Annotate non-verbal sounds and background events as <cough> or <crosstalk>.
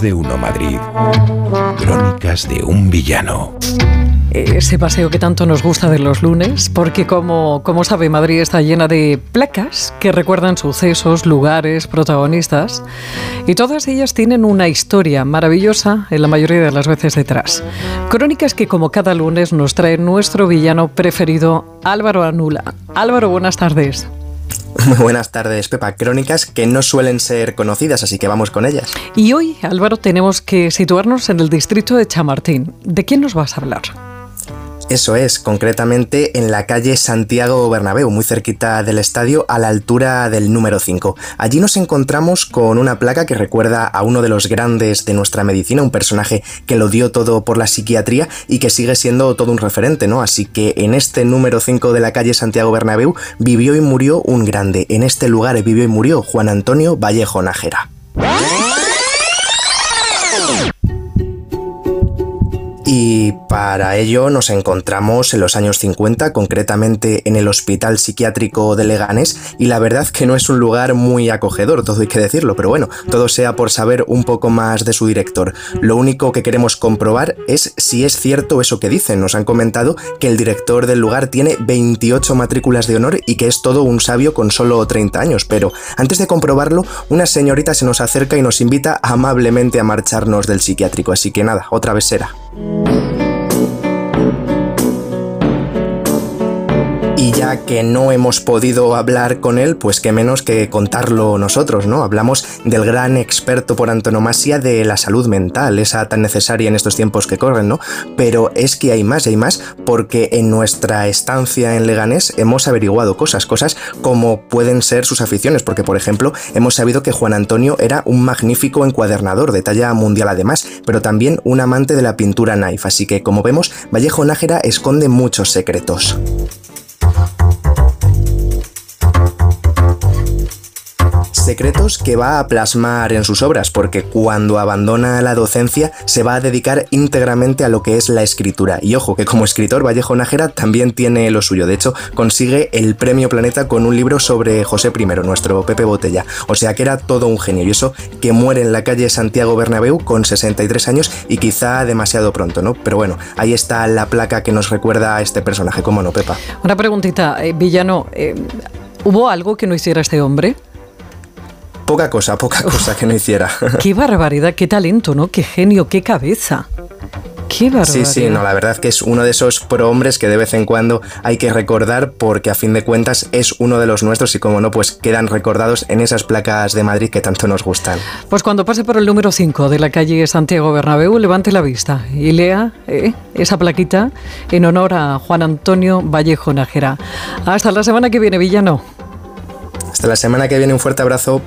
De uno Madrid. Crónicas de un villano. Ese paseo que tanto nos gusta de los lunes, porque como, como sabe, Madrid está llena de placas que recuerdan sucesos, lugares, protagonistas, y todas ellas tienen una historia maravillosa en la mayoría de las veces detrás. Crónicas que como cada lunes nos trae nuestro villano preferido, Álvaro Anula. Álvaro, buenas tardes. Muy <laughs> buenas tardes, Pepa. Crónicas que no suelen ser conocidas, así que vamos con ellas. Y hoy, Álvaro, tenemos que situarnos en el distrito de Chamartín. ¿De quién nos vas a hablar? Eso es, concretamente en la calle Santiago Bernabéu, muy cerquita del estadio, a la altura del número 5. Allí nos encontramos con una placa que recuerda a uno de los grandes de nuestra medicina, un personaje que lo dio todo por la psiquiatría y que sigue siendo todo un referente, ¿no? Así que en este número 5 de la calle Santiago Bernabéu vivió y murió un grande. En este lugar vivió y murió Juan Antonio Vallejo Nájera. Y para ello nos encontramos en los años 50, concretamente en el Hospital Psiquiátrico de Leganés, y la verdad que no es un lugar muy acogedor, todo hay que decirlo, pero bueno, todo sea por saber un poco más de su director. Lo único que queremos comprobar es si es cierto eso que dicen. Nos han comentado que el director del lugar tiene 28 matrículas de honor y que es todo un sabio con solo 30 años, pero antes de comprobarlo, una señorita se nos acerca y nos invita amablemente a marcharnos del psiquiátrico, así que nada, otra vez será. Mm-hmm. Y ya que no hemos podido hablar con él, pues qué menos que contarlo nosotros, ¿no? Hablamos del gran experto por antonomasia de la salud mental, esa tan necesaria en estos tiempos que corren, ¿no? Pero es que hay más, hay más, porque en nuestra estancia en Leganés hemos averiguado cosas, cosas como pueden ser sus aficiones, porque por ejemplo hemos sabido que Juan Antonio era un magnífico encuadernador de talla mundial además, pero también un amante de la pintura knife, así que como vemos, Vallejo Nájera esconde muchos secretos. Secretos que va a plasmar en sus obras, porque cuando abandona la docencia se va a dedicar íntegramente a lo que es la escritura. Y ojo, que como escritor Vallejo Nájera también tiene lo suyo. De hecho, consigue el premio Planeta con un libro sobre José I, nuestro Pepe Botella. O sea que era todo un genio. Y eso que muere en la calle Santiago Bernabéu con 63 años y quizá demasiado pronto, ¿no? Pero bueno, ahí está la placa que nos recuerda a este personaje. ¿Cómo no, Pepa? Una preguntita, eh, Villano. Eh, ¿Hubo algo que no hiciera este hombre? Poca cosa, poca cosa que no hiciera. <laughs> qué barbaridad, qué talento, ¿no? Qué genio, qué cabeza. Qué barbaridad. Sí, sí, no, la verdad que es uno de esos prohombres que de vez en cuando hay que recordar porque a fin de cuentas es uno de los nuestros y como no, pues quedan recordados en esas placas de Madrid que tanto nos gustan. Pues cuando pase por el número 5 de la calle Santiago Bernabéu, levante la vista y lea eh, esa plaquita en honor a Juan Antonio Vallejo Nájera. Hasta la semana que viene, Villano. Hasta la semana que viene, un fuerte abrazo.